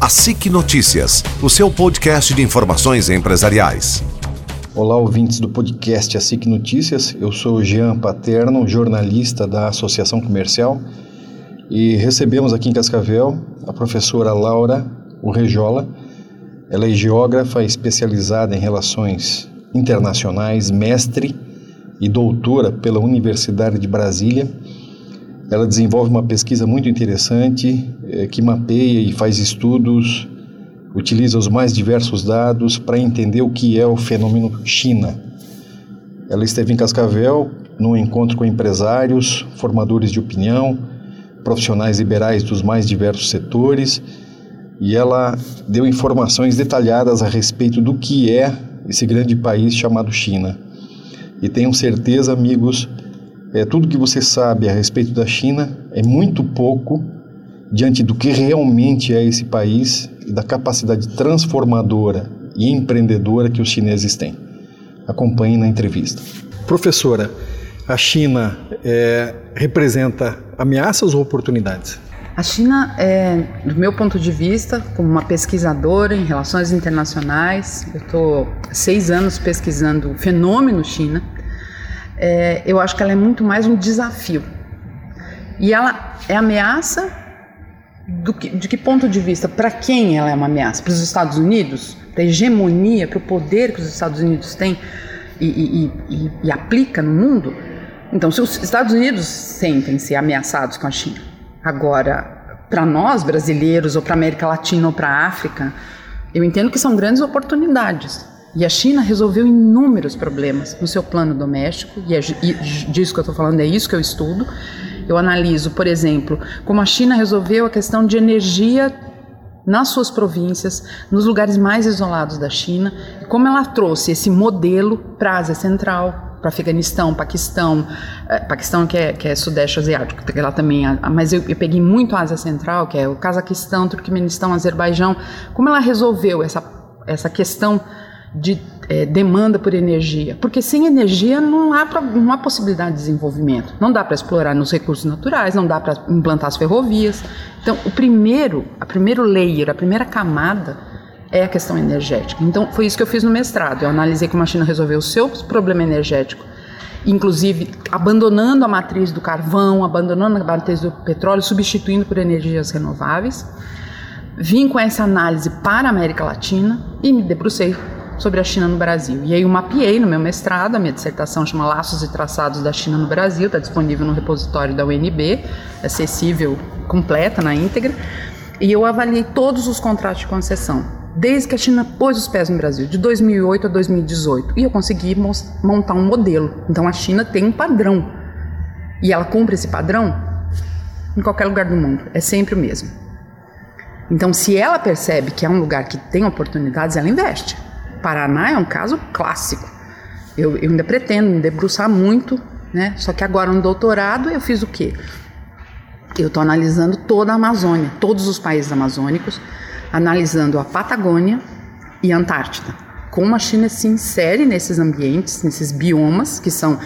A SIC Notícias, o seu podcast de informações empresariais. Olá, ouvintes do podcast A SIC Notícias. Eu sou Jean Paterno, jornalista da Associação Comercial, e recebemos aqui em Cascavel a professora Laura Urrejola. Ela é geógrafa especializada em relações internacionais, mestre e doutora pela Universidade de Brasília ela desenvolve uma pesquisa muito interessante é, que mapeia e faz estudos, utiliza os mais diversos dados para entender o que é o fenômeno China. Ela esteve em Cascavel num encontro com empresários, formadores de opinião, profissionais liberais dos mais diversos setores e ela deu informações detalhadas a respeito do que é esse grande país chamado China. E tenham certeza, amigos, é, tudo que você sabe a respeito da China é muito pouco diante do que realmente é esse país e da capacidade transformadora e empreendedora que os chineses têm. Acompanhe na entrevista. Professora, a China é, representa ameaças ou oportunidades? A China, é, do meu ponto de vista, como uma pesquisadora em relações internacionais, eu estou seis anos pesquisando o fenômeno China é, eu acho que ela é muito mais um desafio. E ela é ameaça que, de que ponto de vista? Para quem ela é uma ameaça? Para os Estados Unidos? Para a hegemonia, para o poder que os Estados Unidos têm e, e, e, e aplica no mundo? Então, se os Estados Unidos sentem-se ameaçados com a China, agora, para nós brasileiros, ou para a América Latina, ou para a África, eu entendo que são grandes oportunidades. E a China resolveu inúmeros problemas no seu plano doméstico, e, é, e disso que eu estou falando é isso que eu estudo. Eu analiso, por exemplo, como a China resolveu a questão de energia nas suas províncias, nos lugares mais isolados da China, como ela trouxe esse modelo para a Ásia Central, para Afeganistão, Paquistão, eh, Paquistão que é, que é Sudeste Asiático, que lá também, mas eu, eu, peguei muito a Ásia Central, que é o Cazaquistão, Turquemenistão, Azerbaijão, como ela resolveu essa, essa questão de é, demanda por energia, porque sem energia não há, não há possibilidade de desenvolvimento. Não dá para explorar nos recursos naturais, não dá para implantar as ferrovias. Então, o primeiro, a primeiro layer, a primeira camada é a questão energética. Então, foi isso que eu fiz no mestrado. Eu analisei como a China resolveu o seu problema energético, inclusive abandonando a matriz do carvão, abandonando a matriz do petróleo, substituindo por energias renováveis. Vim com essa análise para a América Latina e me debrucei sobre a China no Brasil. E aí eu mapeei no meu mestrado, a minha dissertação chama Laços e Traçados da China no Brasil, está disponível no repositório da UNB, acessível, completa, na íntegra. E eu avaliei todos os contratos de concessão, desde que a China pôs os pés no Brasil, de 2008 a 2018. E eu consegui montar um modelo. Então a China tem um padrão. E ela cumpre esse padrão em qualquer lugar do mundo. É sempre o mesmo. Então, se ela percebe que é um lugar que tem oportunidades, ela investe. Paraná é um caso clássico. Eu, eu ainda pretendo me debruçar muito, né? Só que agora no doutorado eu fiz o quê? Eu estou analisando toda a Amazônia, todos os países amazônicos, analisando a Patagônia e a Antártida. Como a China se insere nesses ambientes, nesses biomas que são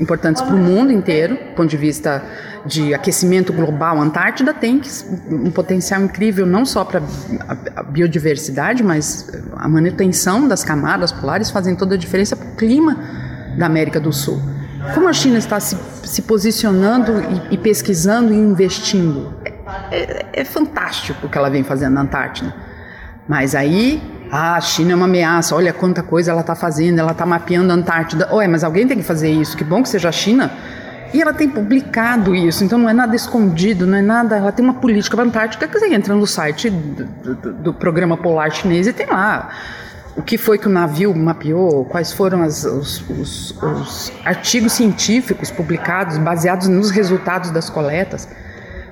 importantes para o mundo inteiro, do ponto de vista de aquecimento global, a Antártida tem um potencial incrível não só para a biodiversidade, mas a manutenção das camadas polares fazem toda a diferença para o clima da América do Sul. Como a China está se, se posicionando e, e, pesquisando e investindo? É, é, é fantástico o que ela vem fazendo na Antártida. Mas aí ah, a China é uma ameaça, olha quanta coisa ela está fazendo, ela está mapeando a Antártida. Ué, mas alguém tem que fazer isso, que bom que seja a China. E ela tem publicado isso, então não é nada escondido, não é nada. Ela tem uma política para a Antártica que você entra no site do, do, do, programa polar chinês e tem lá o que foi que o navio mapeou, quais foram as, os, os, os artigos científicos publicados baseados nos resultados das coletas.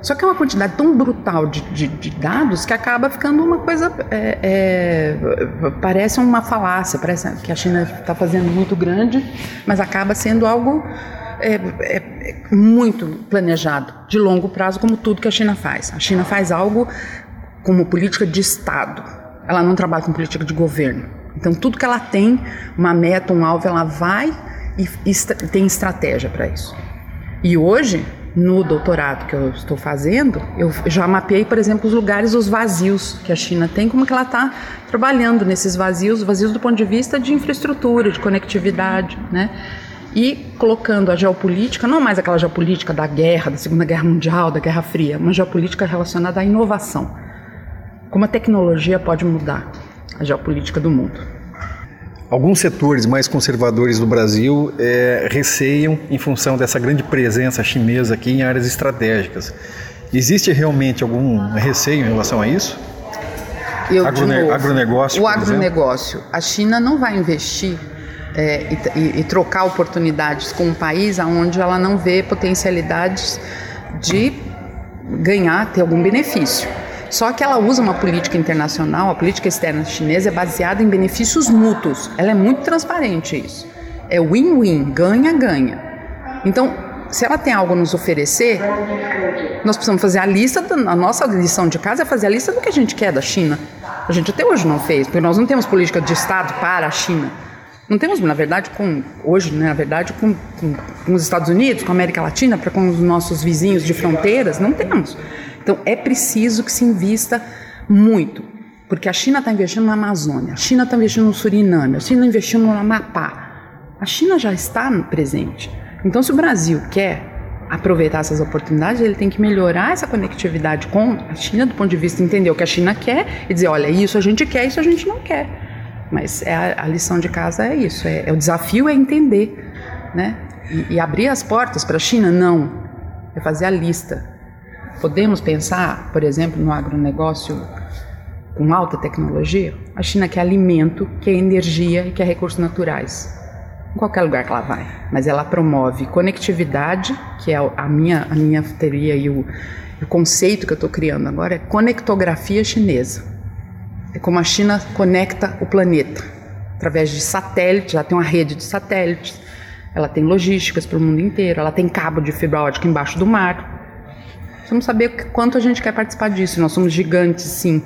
Só que é uma quantidade tão brutal de, de, de dados que acaba ficando uma coisa. É, é, parece uma falácia, parece que a China está fazendo muito grande, mas acaba sendo algo é, é, muito planejado, de longo prazo, como tudo que a China faz. A China faz algo como política de Estado, ela não trabalha com política de governo. Então, tudo que ela tem, uma meta, um alvo, ela vai e, e tem estratégia para isso. E hoje, no doutorado que eu estou fazendo, eu já mapeei, por exemplo, os lugares, os vazios que a China tem, como que ela está trabalhando nesses vazios, vazios do ponto de vista de infraestrutura, de conectividade, né? E colocando a geopolítica, não mais aquela geopolítica da guerra, da Segunda Guerra Mundial, da Guerra Fria, uma geopolítica relacionada à inovação. Como a tecnologia pode mudar a geopolítica do mundo. Alguns setores mais conservadores do Brasil é, receiam em função dessa grande presença chinesa aqui em áreas estratégicas. Existe realmente algum receio em relação a isso? Eu, Agrone novo, agronegócio. O agronegócio. A China não vai investir é, e, e, trocar oportunidades com um país onde ela não vê potencialidades de ganhar, ter algum benefício. Só que ela usa uma política internacional, a política externa chinesa é baseada em benefícios mútuos. Ela é muito transparente isso. É win-win, ganha-ganha. Então, se ela tem algo a nos oferecer, nós precisamos fazer a lista, da, a nossa lição de casa é fazer a lista do que a gente quer da China. A gente até hoje não fez, porque nós não temos política de Estado para a China. Não temos, na verdade, com hoje, né, na verdade, com, com, com os Estados Unidos, com a América Latina, para com os nossos vizinhos de fronteiras, não temos. Então é preciso que se invista muito, porque a China está investindo na Amazônia, a China está investindo no Suriname, a China está investindo no Amapá. A China já está presente. Então, se o Brasil quer aproveitar essas oportunidades, ele tem que melhorar essa conectividade com a China do ponto de vista de entender o que a China quer e dizer, olha, isso a gente quer, isso a gente não quer. Mas é a, a lição de casa é isso, é, é, o desafio é entender, né? E, e abrir as portas para a China não, é fazer a lista Podemos pensar, por exemplo, no agronegócio com alta tecnologia? A China quer alimento, quer energia e quer recursos naturais. Em qualquer lugar que ela vai. Mas ela promove conectividade, que é a minha, a minha teoria e o, o conceito que eu estou criando agora é conectografia chinesa. É como a China conecta o planeta através de satélites, já tem uma rede de satélites, ela tem logísticas para o mundo inteiro, ela tem cabo de fibra ótica embaixo do mar, Precisamos saber quanto a gente quer participar disso. Nós somos gigantes, sim,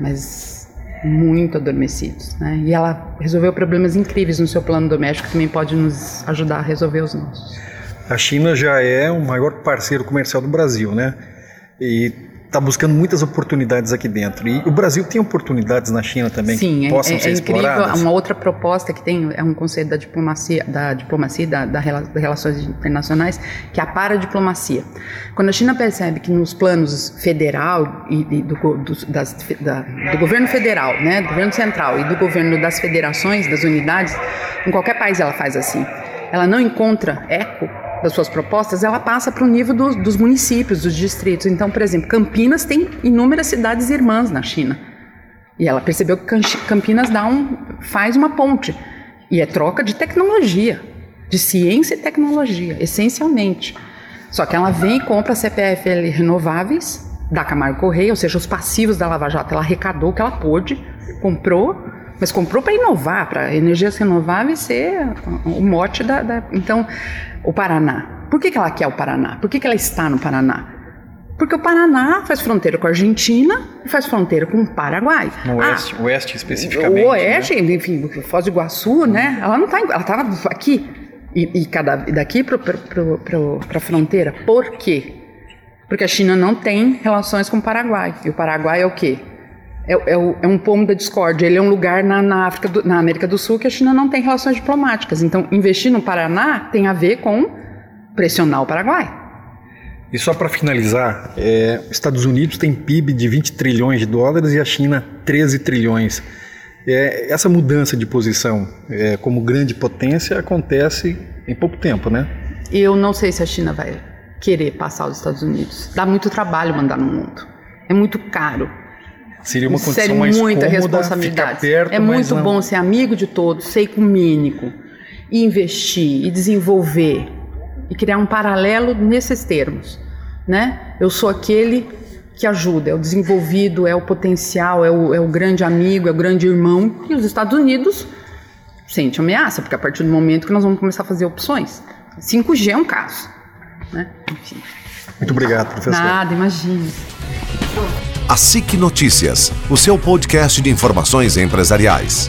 mas muito adormecidos. Né? E ela resolveu problemas incríveis no seu plano doméstico, que também pode nos ajudar a resolver os nossos. A China já é o maior parceiro comercial do Brasil, né? E está buscando muitas oportunidades aqui dentro. E o Brasil tem oportunidades na China também Sim, que é, possam é, ser é incrível. exploradas? Uma outra proposta que tem é um conceito da diplomacia, da diplomacia, da, da, das relações internacionais, que é a paradiplomacia. Quando a China percebe que nos planos federal e, e do, do, das, da, do governo federal, né, do governo central e do governo das federações, das unidades, em qualquer país ela faz assim. Ela não encontra eco das suas propostas, ela passa para o nível do, dos municípios, dos distritos. Então, por exemplo, Campinas tem inúmeras cidades irmãs na China. E ela percebeu que Campinas dá um, faz uma ponte. E é troca de tecnologia, de ciência e tecnologia, essencialmente. Só que ela vem e compra CPFL renováveis da Camargo Correia, ou seja, os passivos da Lava Jato. Ela arrecadou o que ela pôde, comprou, mas comprou para inovar, para energias renováveis ser o mote da, da, Então, o Paraná. Por que, que ela quer o Paraná? Por que, que ela está no Paraná? Porque o Paraná faz fronteira com a Argentina e faz fronteira com o Paraguai. No ah, oeste, oeste especificamente. O oeste, né? enfim, Foz do Iguaçu, né? Ela não está, ela estava aqui e, e cada daqui para a fronteira. Por quê? Porque a China não tem relações com o Paraguai. E o Paraguai é o quê? É, é, é um pomo da discórdia. Ele é um lugar na, na, África do, na América do Sul que a China não tem relações diplomáticas. Então, investir no Paraná tem a ver com pressionar o Paraguai. E só para finalizar, é, Estados Unidos tem PIB de 20 trilhões de dólares e a China 13 trilhões. É, essa mudança de posição é, como grande potência acontece em pouco tempo, né? Eu não sei se a China vai querer passar os Estados Unidos. Dá muito trabalho mandar no mundo. É muito caro. Seria uma condição Seria mais muita cômoda, responsabilidade. Perto, é muito não... bom ser amigo de todos, ser ecumênico, e investir, e desenvolver, e criar um paralelo nesses termos. Né? Eu sou aquele que ajuda, é o desenvolvido, é o potencial, é o, é o grande amigo, é o grande irmão, e os Estados Unidos sente ameaça, porque a partir do momento que nós vamos começar a fazer opções. 5G é um caso. Né? Enfim. Muito obrigado, professor. Nada, imagine. A SIC Notícias, o seu podcast de informações empresariais.